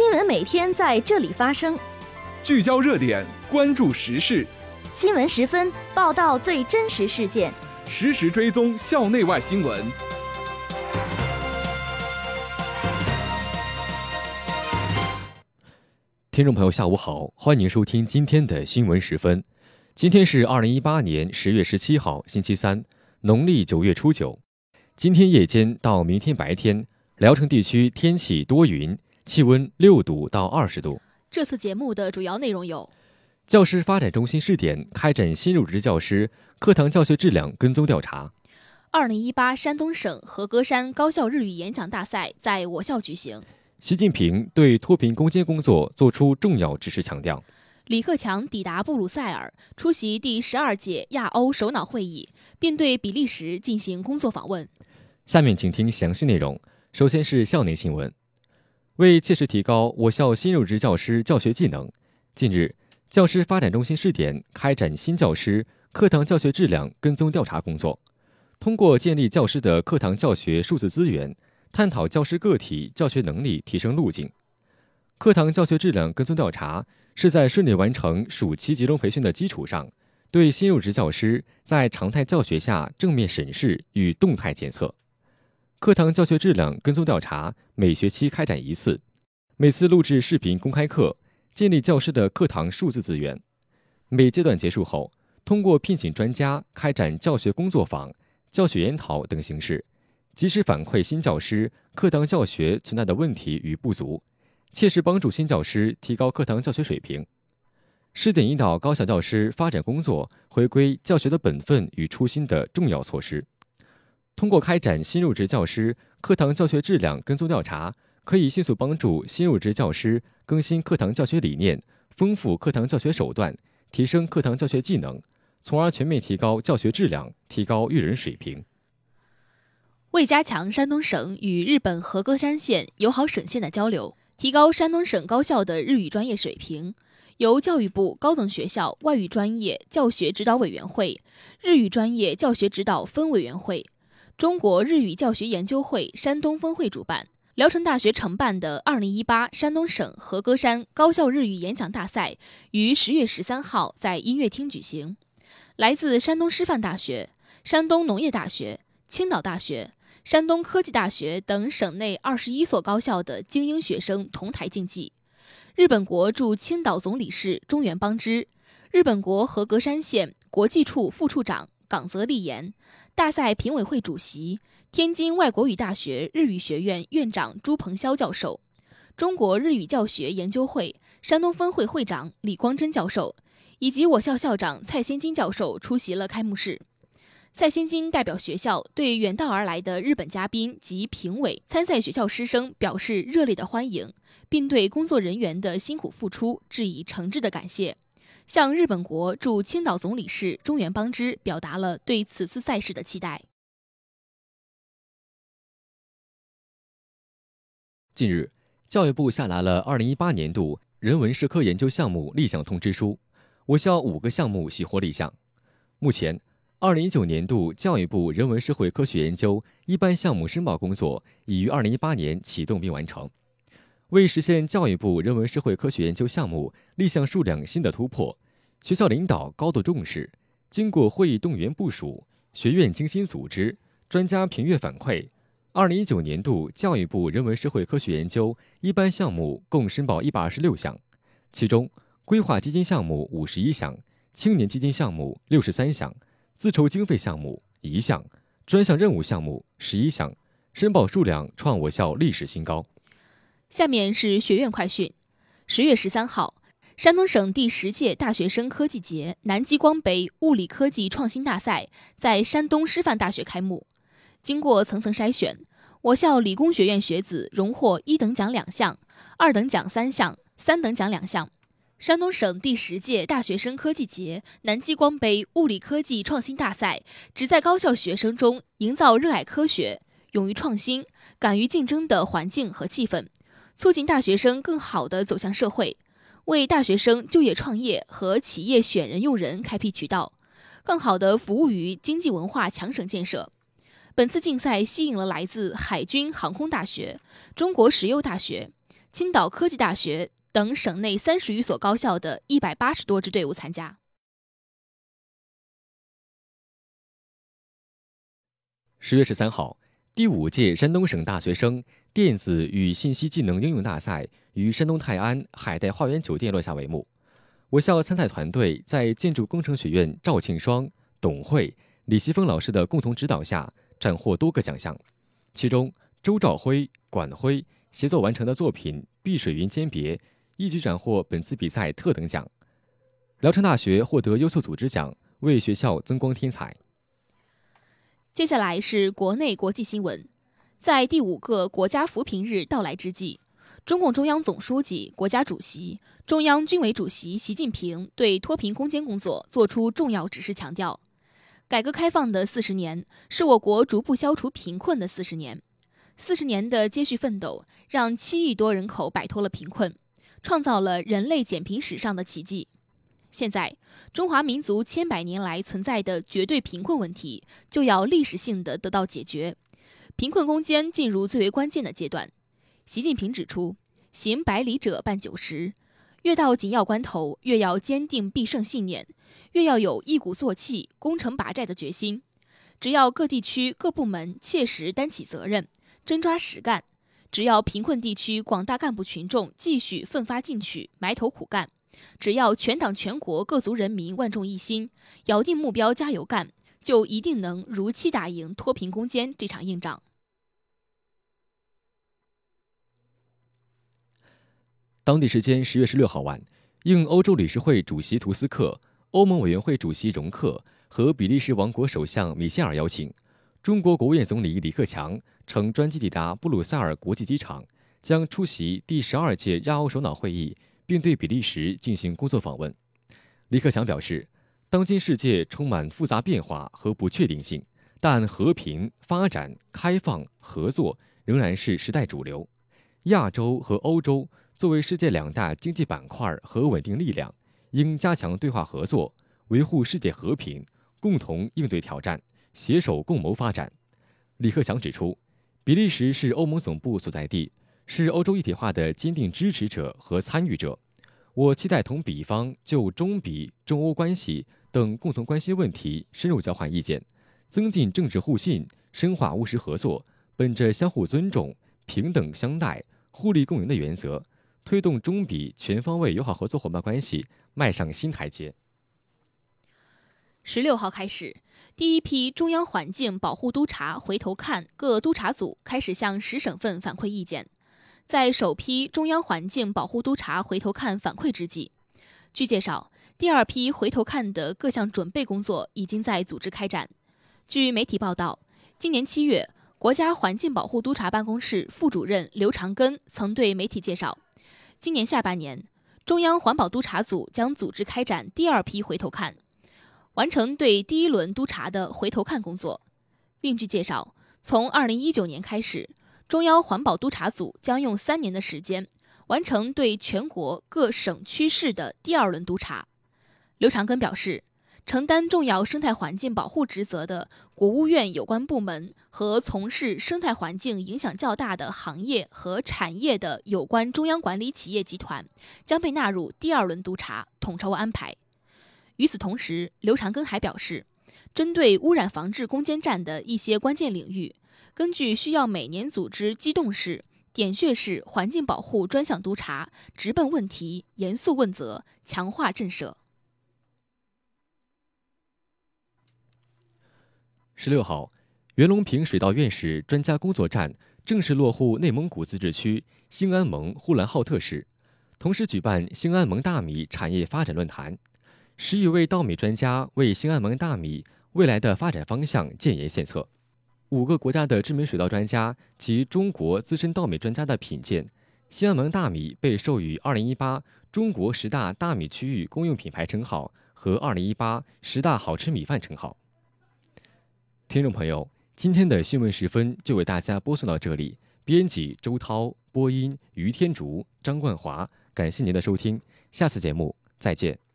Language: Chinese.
新闻每天在这里发生，聚焦热点，关注时事。新闻十分报道最真实事件，实时追踪校内外新闻。听众朋友，下午好，欢迎收听今天的新闻十分。今天是二零一八年十月十七号，星期三，农历九月初九。今天夜间到明天白天，聊城地区天气多云，气温六度到二十度。这次节目的主要内容有：教师发展中心试点开展新入职教师课堂教学质量跟踪调查；二零一八山东省和歌山高校日语演讲大赛在我校举行；习近平对脱贫攻坚工作作出重要指示强调。李克强抵达布鲁塞尔，出席第十二届亚欧首脑会议，并对比利时进行工作访问。下面请听详细内容。首先是校内新闻。为切实提高我校新入职教师教学技能，近日，教师发展中心试点开展新教师课堂教学质量跟踪调查工作。通过建立教师的课堂教学数字资源，探讨教师个体教学能力提升路径。课堂教学质量跟踪调查。是在顺利完成暑期集中培训的基础上，对新入职教师在常态教学下正面审视与动态检测。课堂教学质量跟踪调查每学期开展一次，每次录制视频公开课，建立教师的课堂数字资源。每阶段结束后，通过聘请专家开展教学工作坊、教学研讨等形式，及时反馈新教师课堂教学存在的问题与不足。切实帮助新教师提高课堂教学水平，试点引导高校教师发展工作回归教学的本分与初心的重要措施。通过开展新入职教师课堂教学质量跟踪调查，可以迅速帮助新入职教师更新课堂教学理念，丰富课堂教学手段，提升课堂教学技能，从而全面提高教学质量，提高育人水平。为加强山东省与日本和歌山县友好省县的交流。提高山东省高校的日语专业水平，由教育部高等学校外语专业教学指导委员会、日语专业教学指导分委员会、中国日语教学研究会山东分会主办，聊城大学承办的2018山东省和歌山高校日语演讲大赛于十月十三号在音乐厅举行。来自山东师范大学、山东农业大学、青岛大学。山东科技大学等省内二十一所高校的精英学生同台竞技。日本国驻青岛总领事中原邦之、日本国和歌山县国际处副处长冈泽立言、大赛评委会主席天津外国语大学日语学院院长朱鹏霄教授、中国日语教学研究会山东分会会长李光珍教授以及我校校长蔡先金教授出席了开幕式。蔡先金代表学校对远道而来的日本嘉宾及评委、参赛学校师生表示热烈的欢迎，并对工作人员的辛苦付出致以诚挚的感谢，向日本国驻青岛总领事中原邦之表达了对此次赛事的期待。近日，教育部下达了二零一八年度人文社科研究项目立项通知书，我校五个项目喜获立项，目前。二零一九年度教育部人文社会科学研究一般项目申报工作已于二零一八年启动并完成。为实现教育部人文社会科学研究项目立项数量新的突破，学校领导高度重视。经过会议动员部署，学院精心组织，专家评阅反馈，二零一九年度教育部人文社会科学研究一般项目共申报一百二十六项，其中规划基金项目五十一项，青年基金项目六十三项。自筹经费项目一项，专项任务项目十一项，申报数量创我校历史新高。下面是学院快讯：十月十三号，山东省第十届大学生科技节南极光杯物理科技创新大赛在山东师范大学开幕。经过层层筛选，我校理工学院学子荣获一等奖两项，二等奖三项，三等奖两项。山东省第十届大学生科技节南极光杯物理科技创新大赛，旨在高校学生中营造热爱科学、勇于创新、敢于竞争的环境和气氛，促进大学生更好地走向社会，为大学生就业创业和企业选人用人开辟渠道，更好地服务于经济文化强省建设。本次竞赛吸引了来自海军航空大学、中国石油大学。青岛科技大学等省内三十余所高校的一百八十多支队伍参加。十月十三号，第五届山东省大学生电子与信息技能应用大赛于山东泰安海带花园酒店落下帷幕。我校参赛团队在建筑工程学院赵庆双、董慧、李希峰老师的共同指导下，斩获多个奖项。其中，周兆辉、管辉协作完成的作品《碧水云间别》一举斩获本次比赛特等奖。聊城大学获得优秀组织奖，为学校增光添彩。接下来是国内国际新闻，在第五个国家扶贫日到来之际，中共中央总书记、国家主席、中央军委主席习近平对脱贫攻坚工作作出重要指示，强调，改革开放的四十年是我国逐步消除贫困的四十年，四十年的接续奋斗让七亿多人口摆脱了贫困，创造了人类减贫史上的奇迹。现在，中华民族千百年来存在的绝对贫困问题就要历史性的得到解决，贫困攻坚进入最为关键的阶段。习近平指出，行百里者半九十，越到紧要关头，越要坚定必胜信念，越要有一鼓作气、攻城拔寨的决心。只要各地区各部门切实担起责任，真抓实干；只要贫困地区广大干部群众继续奋发进取、埋头苦干。只要全党全国各族人民万众一心，咬定目标加油干，就一定能如期打赢脱贫攻坚这场硬仗。当地时间十月十六号晚，应欧洲理事会主席图斯克、欧盟委员会主席容克和比利时王国首相米歇尔邀请，中国国务院总理李克强乘专机抵达布鲁塞尔国际机场，将出席第十二届亚欧首脑会议。并对比利时进行工作访问。李克强表示，当今世界充满复杂变化和不确定性，但和平、发展、开放、合作仍然是时代主流。亚洲和欧洲作为世界两大经济板块和稳定力量，应加强对话合作，维护世界和平，共同应对挑战，携手共谋发展。李克强指出，比利时是欧盟总部所在地。是欧洲一体化的坚定支持者和参与者，我期待同比方就中比、中欧关系等共同关心问题深入交换意见，增进政治互信，深化务实合作，本着相互尊重、平等相待、互利共赢的原则，推动中比全方位友好合作伙伴关系迈上新台阶。十六号开始，第一批中央环境保护督察回头看各督察组开始向十省份反馈意见。在首批中央环境保护督察回头看反馈之际，据介绍，第二批回头看的各项准备工作已经在组织开展。据媒体报道，今年七月，国家环境保护督察办公室副主任刘长根曾对媒体介绍，今年下半年，中央环保督察组将组织开展第二批回头看，完成对第一轮督查的回头看工作。另据介绍，从二零一九年开始。中央环保督察组将用三年的时间完成对全国各省区市的第二轮督查。刘长根表示，承担重要生态环境保护职责的国务院有关部门和从事生态环境影响较大的行业和产业的有关中央管理企业集团将被纳入第二轮督查统筹安排。与此同时，刘长根还表示，针对污染防治攻坚战的一些关键领域。根据需要，每年组织机动式、点穴式环境保护专项督查，直奔问题，严肃问责，强化震慑。十六号，袁隆平水稻院士专家工作站正式落户内蒙古自治区兴安盟呼兰浩特市，同时举办兴安盟大米产业发展论坛，十余位稻米专家为兴安盟大米未来的发展方向建言献策。五个国家的知名水稻专家及中国资深稻米专家的品鉴，西安盟大米被授予二零一八中国十大大米区域公用品牌称号和二零一八十大好吃米饭称号。听众朋友，今天的新闻时分就为大家播送到这里，编辑周涛，播音于天竹、张冠华，感谢您的收听，下次节目再见。